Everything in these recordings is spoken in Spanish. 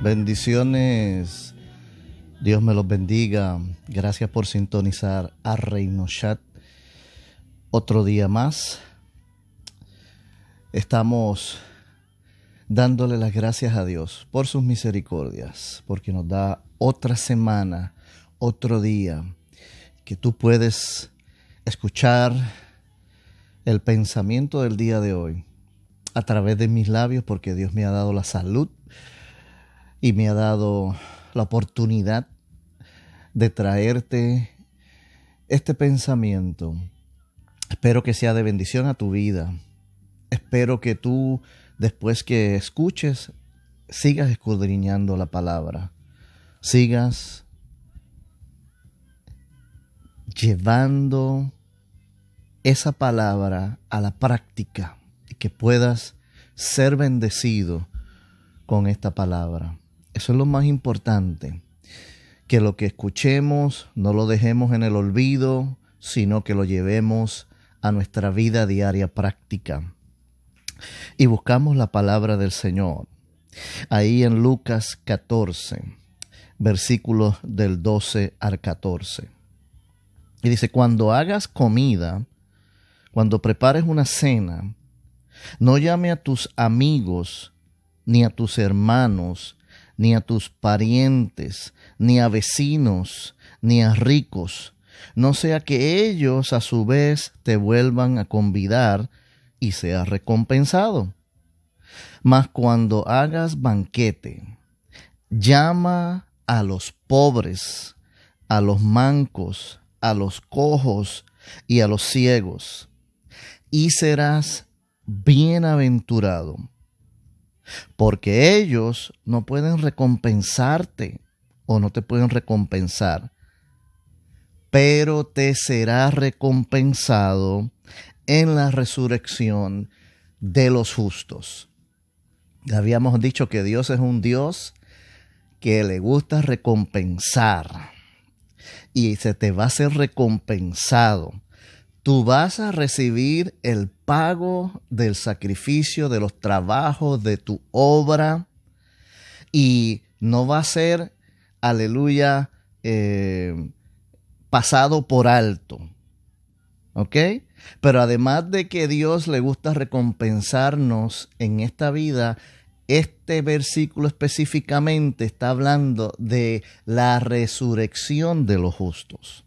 Bendiciones. Dios me los bendiga. Gracias por sintonizar a Reino Chat. Otro día más. Estamos dándole las gracias a Dios por sus misericordias, porque nos da otra semana, otro día, que tú puedes escuchar el pensamiento del día de hoy a través de mis labios, porque Dios me ha dado la salud y me ha dado la oportunidad de traerte este pensamiento. Espero que sea de bendición a tu vida. Espero que tú, después que escuches, sigas escudriñando la palabra. Sigas llevando esa palabra a la práctica y que puedas ser bendecido con esta palabra. Eso es lo más importante. Que lo que escuchemos no lo dejemos en el olvido, sino que lo llevemos a nuestra vida diaria práctica. Y buscamos la palabra del Señor. Ahí en Lucas 14, versículos del 12 al 14. Y dice, cuando hagas comida, cuando prepares una cena, no llame a tus amigos, ni a tus hermanos, ni a tus parientes, ni a vecinos, ni a ricos, no sea que ellos a su vez te vuelvan a convidar y seas recompensado. Mas cuando hagas banquete, llama a los pobres, a los mancos, a los cojos y a los ciegos, y serás bienaventurado porque ellos no pueden recompensarte o no te pueden recompensar, pero te será recompensado en la resurrección de los justos. Habíamos dicho que Dios es un Dios que le gusta recompensar y se te va a ser recompensado tú vas a recibir el pago del sacrificio, de los trabajos, de tu obra, y no va a ser, aleluya, eh, pasado por alto. ¿Ok? Pero además de que Dios le gusta recompensarnos en esta vida, este versículo específicamente está hablando de la resurrección de los justos.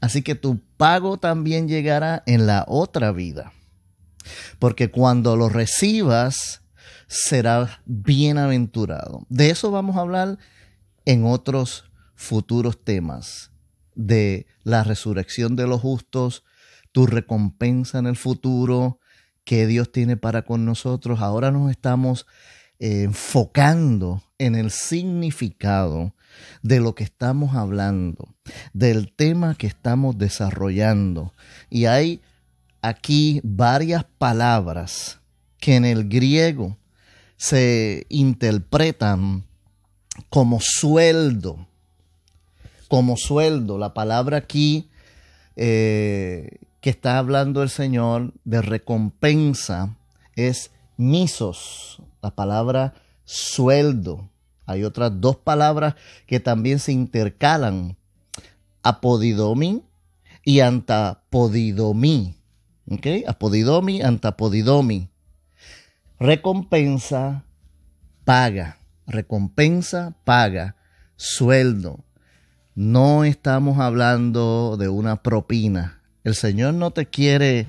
Así que tu pago también llegará en la otra vida. Porque cuando lo recibas, serás bienaventurado. De eso vamos a hablar en otros futuros temas. De la resurrección de los justos, tu recompensa en el futuro, que Dios tiene para con nosotros. Ahora nos estamos enfocando en el significado de lo que estamos hablando, del tema que estamos desarrollando. Y hay aquí varias palabras que en el griego se interpretan como sueldo, como sueldo. La palabra aquí eh, que está hablando el Señor de recompensa es misos, la palabra sueldo. Hay otras dos palabras que también se intercalan, apodidomi y antapodidomi. ¿Ok? Apodidomi, antapodidomi. Recompensa, paga. Recompensa, paga. Sueldo. No estamos hablando de una propina. El Señor no te quiere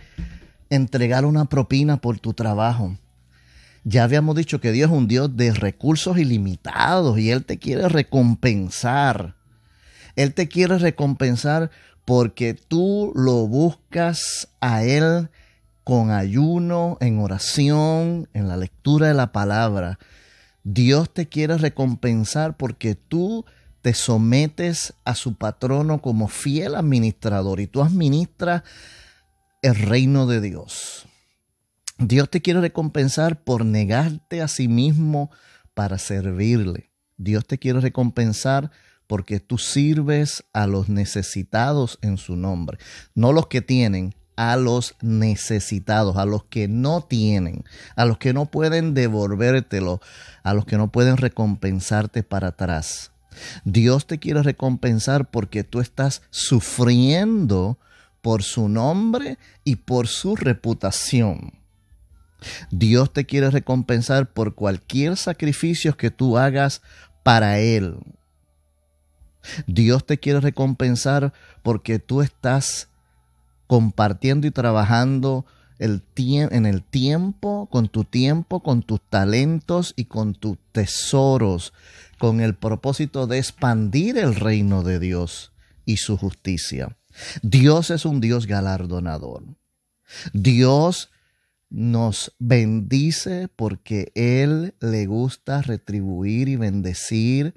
entregar una propina por tu trabajo. Ya habíamos dicho que Dios es un Dios de recursos ilimitados y Él te quiere recompensar. Él te quiere recompensar porque tú lo buscas a Él con ayuno, en oración, en la lectura de la palabra. Dios te quiere recompensar porque tú te sometes a su patrono como fiel administrador y tú administras el reino de Dios. Dios te quiere recompensar por negarte a sí mismo para servirle. Dios te quiere recompensar porque tú sirves a los necesitados en su nombre. No los que tienen, a los necesitados, a los que no tienen, a los que no pueden devolvértelo, a los que no pueden recompensarte para atrás. Dios te quiere recompensar porque tú estás sufriendo por su nombre y por su reputación. Dios te quiere recompensar por cualquier sacrificio que tú hagas para Él. Dios te quiere recompensar porque tú estás compartiendo y trabajando el en el tiempo, con tu tiempo, con tus talentos y con tus tesoros, con el propósito de expandir el reino de Dios y su justicia. Dios es un Dios galardonador. Dios nos bendice porque Él le gusta retribuir y bendecir,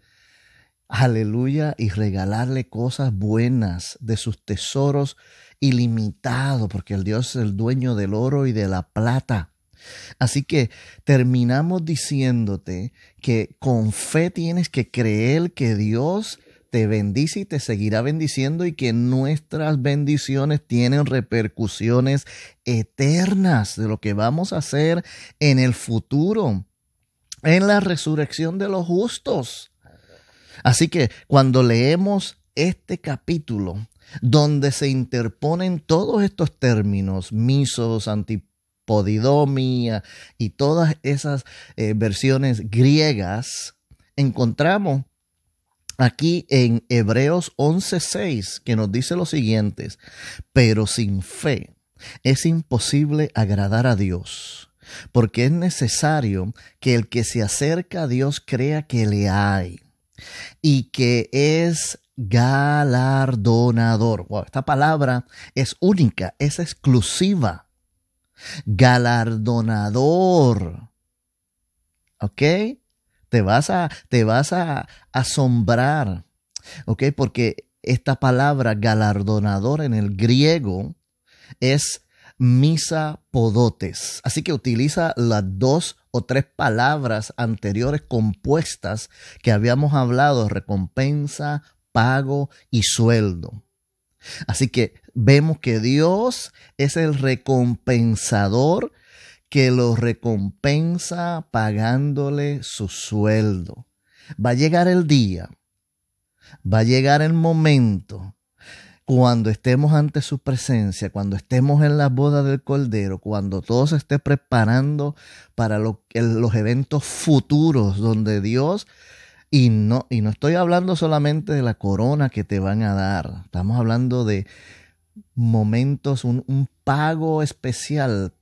aleluya, y regalarle cosas buenas de sus tesoros ilimitados, porque el Dios es el dueño del oro y de la plata. Así que terminamos diciéndote que con fe tienes que creer que Dios te bendice y te seguirá bendiciendo y que nuestras bendiciones tienen repercusiones eternas de lo que vamos a hacer en el futuro, en la resurrección de los justos. Así que cuando leemos este capítulo, donde se interponen todos estos términos, misos, antipodidomia y todas esas eh, versiones griegas, encontramos aquí en Hebreos 11:6 que nos dice lo siguiente, pero sin fe es imposible agradar a Dios, porque es necesario que el que se acerca a Dios crea que le hay y que es galardonador. esta palabra es única, es exclusiva. Galardonador. ¿Ok? Te vas a, te vas a asombrar, ¿ok? Porque esta palabra galardonador en el griego es misa podotes. Así que utiliza las dos o tres palabras anteriores compuestas que habíamos hablado, recompensa, pago y sueldo. Así que vemos que Dios es el recompensador que lo recompensa pagándole su sueldo. Va a llegar el día, va a llegar el momento cuando estemos ante su presencia, cuando estemos en la boda del Cordero, cuando todo se esté preparando para los eventos futuros donde Dios, y no, y no estoy hablando solamente de la corona que te van a dar, estamos hablando de momentos, un, un pago especial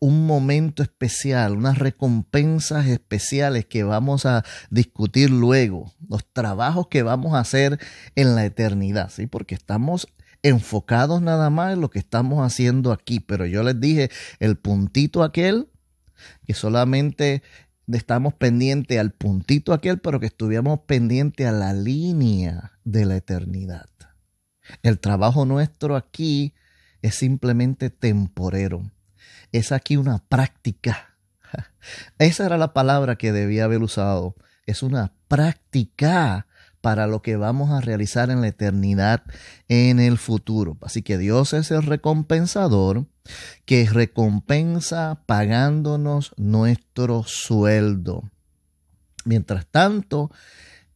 un momento especial, unas recompensas especiales que vamos a discutir luego, los trabajos que vamos a hacer en la eternidad, ¿sí? Porque estamos enfocados nada más en lo que estamos haciendo aquí, pero yo les dije el puntito aquel que solamente estamos pendientes al puntito aquel, pero que estuviéramos pendientes a la línea de la eternidad. El trabajo nuestro aquí es simplemente temporero es aquí una práctica. Esa era la palabra que debía haber usado. Es una práctica para lo que vamos a realizar en la eternidad en el futuro. Así que Dios es el recompensador que recompensa pagándonos nuestro sueldo. Mientras tanto,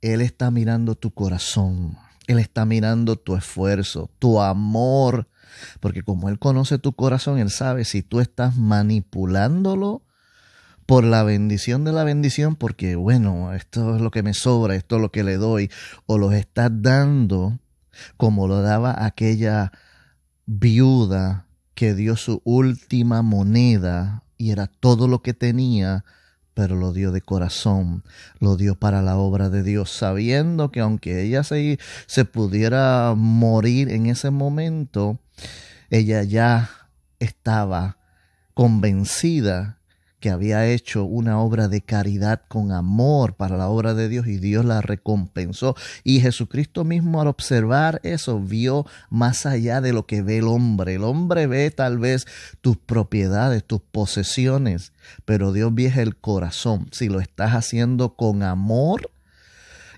Él está mirando tu corazón. Él está mirando tu esfuerzo, tu amor porque como Él conoce tu corazón, Él sabe si tú estás manipulándolo por la bendición de la bendición, porque bueno, esto es lo que me sobra, esto es lo que le doy, o los estás dando como lo daba aquella viuda que dio su última moneda y era todo lo que tenía pero lo dio de corazón, lo dio para la obra de Dios, sabiendo que aunque ella se, se pudiera morir en ese momento, ella ya estaba convencida que había hecho una obra de caridad con amor para la obra de Dios y Dios la recompensó. Y Jesucristo mismo al observar eso vio más allá de lo que ve el hombre. El hombre ve tal vez tus propiedades, tus posesiones, pero Dios ve el corazón. Si lo estás haciendo con amor,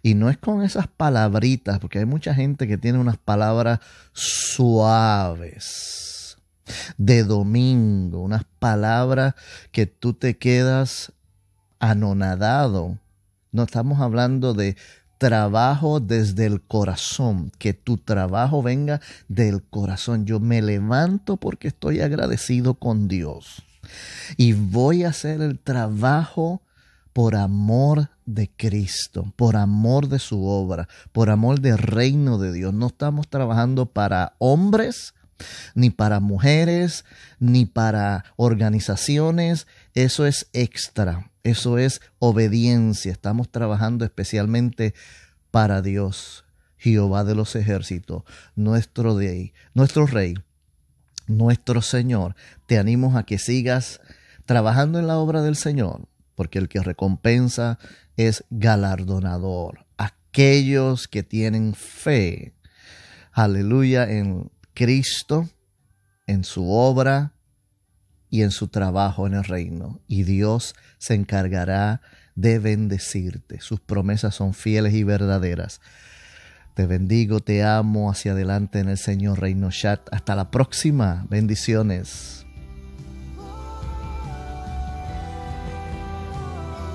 y no es con esas palabritas, porque hay mucha gente que tiene unas palabras suaves de domingo, unas palabras que tú te quedas anonadado. No estamos hablando de trabajo desde el corazón, que tu trabajo venga del corazón. Yo me levanto porque estoy agradecido con Dios y voy a hacer el trabajo por amor de Cristo, por amor de su obra, por amor del reino de Dios. No estamos trabajando para hombres, ni para mujeres, ni para organizaciones. Eso es extra, eso es obediencia. Estamos trabajando especialmente para Dios, Jehová de los ejércitos, nuestro rey, nuestro rey, nuestro Señor. Te animo a que sigas trabajando en la obra del Señor porque el que recompensa es galardonador. Aquellos que tienen fe, aleluya, en Cristo, en su obra y en su trabajo en el reino. Y Dios se encargará de bendecirte. Sus promesas son fieles y verdaderas. Te bendigo, te amo hacia adelante en el Señor Reino Chat. Hasta la próxima. Bendiciones.